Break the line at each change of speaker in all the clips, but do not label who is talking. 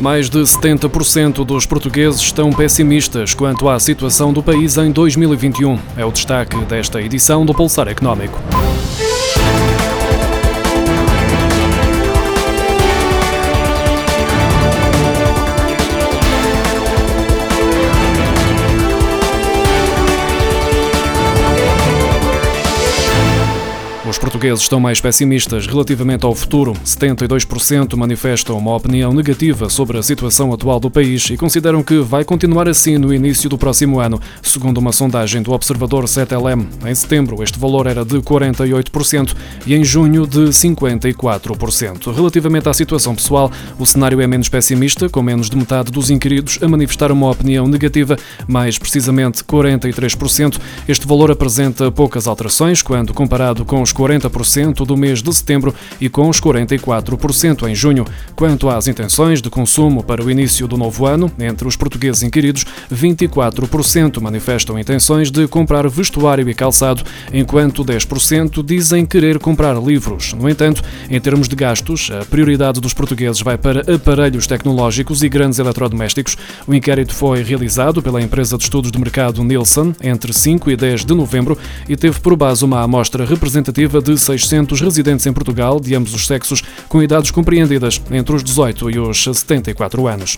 Mais de 70% dos portugueses estão pessimistas quanto à situação do país em 2021. É o destaque desta edição do Pulsar Económico. Os portugueses estão mais pessimistas relativamente ao futuro. 72% manifestam uma opinião negativa sobre a situação atual do país e consideram que vai continuar assim no início do próximo ano, segundo uma sondagem do Observador 7LM. Em setembro, este valor era de 48% e em junho de 54%. Relativamente à situação pessoal, o cenário é menos pessimista, com menos de metade dos inquiridos a manifestar uma opinião negativa, mais precisamente 43%. Este valor apresenta poucas alterações quando comparado com os 40% do mês de setembro e com os 44% em junho. Quanto às intenções de consumo para o início do novo ano, entre os portugueses inquiridos, 24% manifestam intenções de comprar vestuário e calçado, enquanto 10% dizem querer comprar livros. No entanto, em termos de gastos, a prioridade dos portugueses vai para aparelhos tecnológicos e grandes eletrodomésticos. O inquérito foi realizado pela empresa de estudos de mercado Nielsen entre 5 e 10 de novembro e teve por base uma amostra representativa de 600 residentes em Portugal, de ambos os sexos, com idades compreendidas entre os 18 e os 74 anos.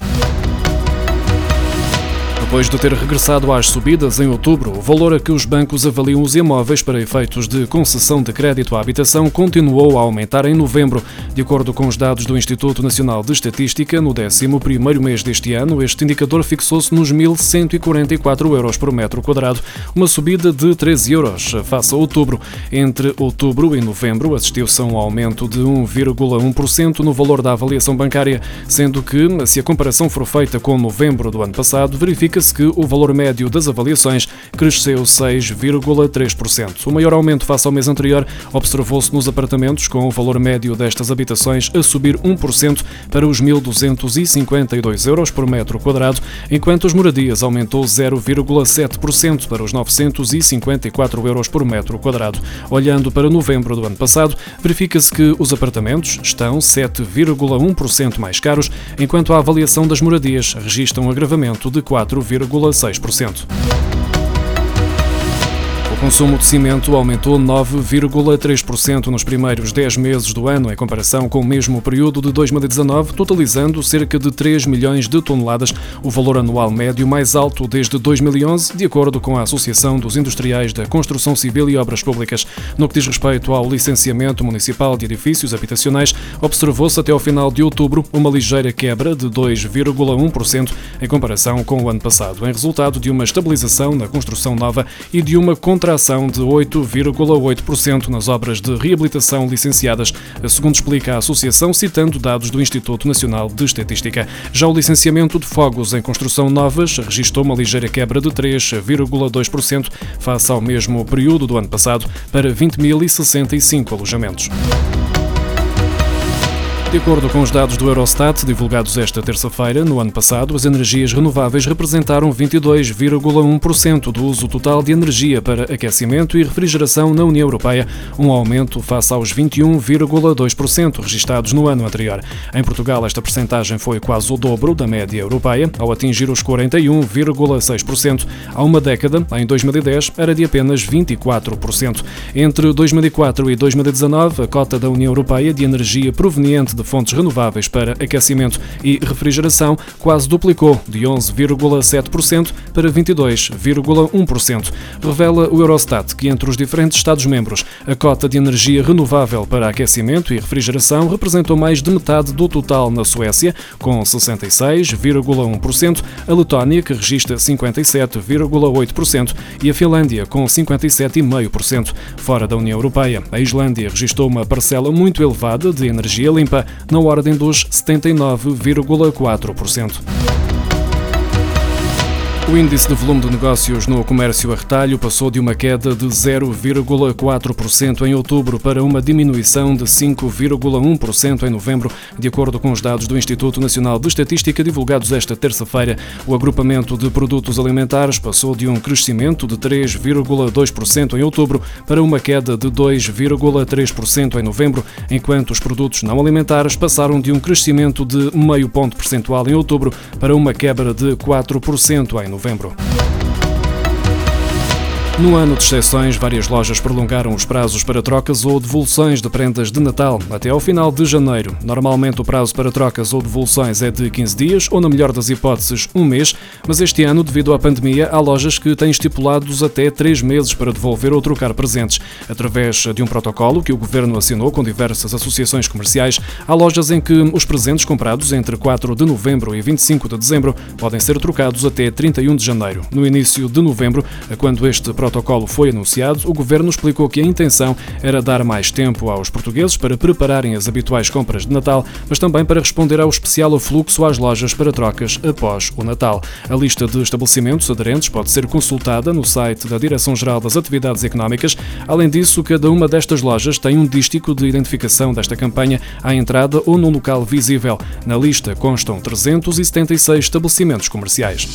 Depois de ter regressado às subidas em outubro, o valor a que os bancos avaliam os imóveis para efeitos de concessão de crédito à habitação continuou a aumentar em novembro. De acordo com os dados do Instituto Nacional de Estatística, no 11º mês deste ano, este indicador fixou-se nos 1.144 euros por metro quadrado, uma subida de 13 euros face a outubro. Entre outubro e novembro, assistiu-se a um aumento de 1,1% no valor da avaliação bancária, sendo que, se a comparação for feita com novembro do ano passado, verifica verifica-se que o valor médio das avaliações cresceu 6,3%. O maior aumento face ao mês anterior observou-se nos apartamentos, com o valor médio destas habitações a subir 1% para os 1.252 euros por metro quadrado, enquanto as moradias aumentou 0,7% para os 954 euros por metro quadrado. Olhando para novembro do ano passado, verifica-se que os apartamentos estão 7,1% mais caros, enquanto a avaliação das moradias registra um agravamento de 4,5%. 0,6%. Consumo de cimento aumentou 9,3% nos primeiros 10 meses do ano, em comparação com o mesmo período de 2019, totalizando cerca de 3 milhões de toneladas, o valor anual médio mais alto desde 2011, de acordo com a Associação dos Industriais da Construção Civil e Obras Públicas. No que diz respeito ao licenciamento municipal de edifícios habitacionais, observou-se até ao final de outubro uma ligeira quebra de 2,1% em comparação com o ano passado, em resultado de uma estabilização na construção nova e de uma contra contração de 8,8% nas obras de reabilitação licenciadas, segundo explica a Associação, citando dados do Instituto Nacional de Estatística. Já o licenciamento de fogos em construção novas registrou uma ligeira quebra de 3,2% face ao mesmo período do ano passado, para 20.065 alojamentos. De acordo com os dados do Eurostat, divulgados esta terça-feira, no ano passado, as energias renováveis representaram 22,1% do uso total de energia para aquecimento e refrigeração na União Europeia, um aumento face aos 21,2% registados no ano anterior. Em Portugal, esta percentagem foi quase o dobro da média europeia, ao atingir os 41,6%. Há uma década, em 2010, era de apenas 24%. Entre 2004 e 2019, a cota da União Europeia de energia proveniente de de fontes renováveis para aquecimento e refrigeração quase duplicou, de 11,7% para 22,1%. Revela o Eurostat que entre os diferentes Estados-membros, a cota de energia renovável para aquecimento e refrigeração representou mais de metade do total na Suécia, com 66,1%, a Letónia, que registra 57,8%, e a Finlândia, com 57,5%. Fora da União Europeia, a Islândia registrou uma parcela muito elevada de energia limpa, na ordem dos 79,4%. O índice de volume de negócios no comércio a retalho passou de uma queda de 0,4% em outubro para uma diminuição de 5,1% em novembro, de acordo com os dados do Instituto Nacional de Estatística divulgados esta terça-feira. O agrupamento de produtos alimentares passou de um crescimento de 3,2% em outubro para uma queda de 2,3% em novembro, enquanto os produtos não alimentares passaram de um crescimento de meio ponto percentual em outubro para uma quebra de 4% em novembro. No ano de exceções, várias lojas prolongaram os prazos para trocas ou devoluções de prendas de Natal até ao final de janeiro. Normalmente o prazo para trocas ou devoluções é de 15 dias ou, na melhor das hipóteses, um mês, mas este ano, devido à pandemia, há lojas que têm estipulados até 3 meses para devolver ou trocar presentes. Através de um protocolo que o governo assinou com diversas associações comerciais, há lojas em que os presentes comprados entre 4 de novembro e 25 de dezembro podem ser trocados até 31 de janeiro. No início de novembro, quando este protocolo foi anunciado, o governo explicou que a intenção era dar mais tempo aos portugueses para prepararem as habituais compras de Natal, mas também para responder ao especial afluxo às lojas para trocas após o Natal. A lista de estabelecimentos aderentes pode ser consultada no site da Direção-Geral das Atividades Económicas. Além disso, cada uma destas lojas tem um dístico de identificação desta campanha à entrada ou no local visível. Na lista constam 376 estabelecimentos comerciais.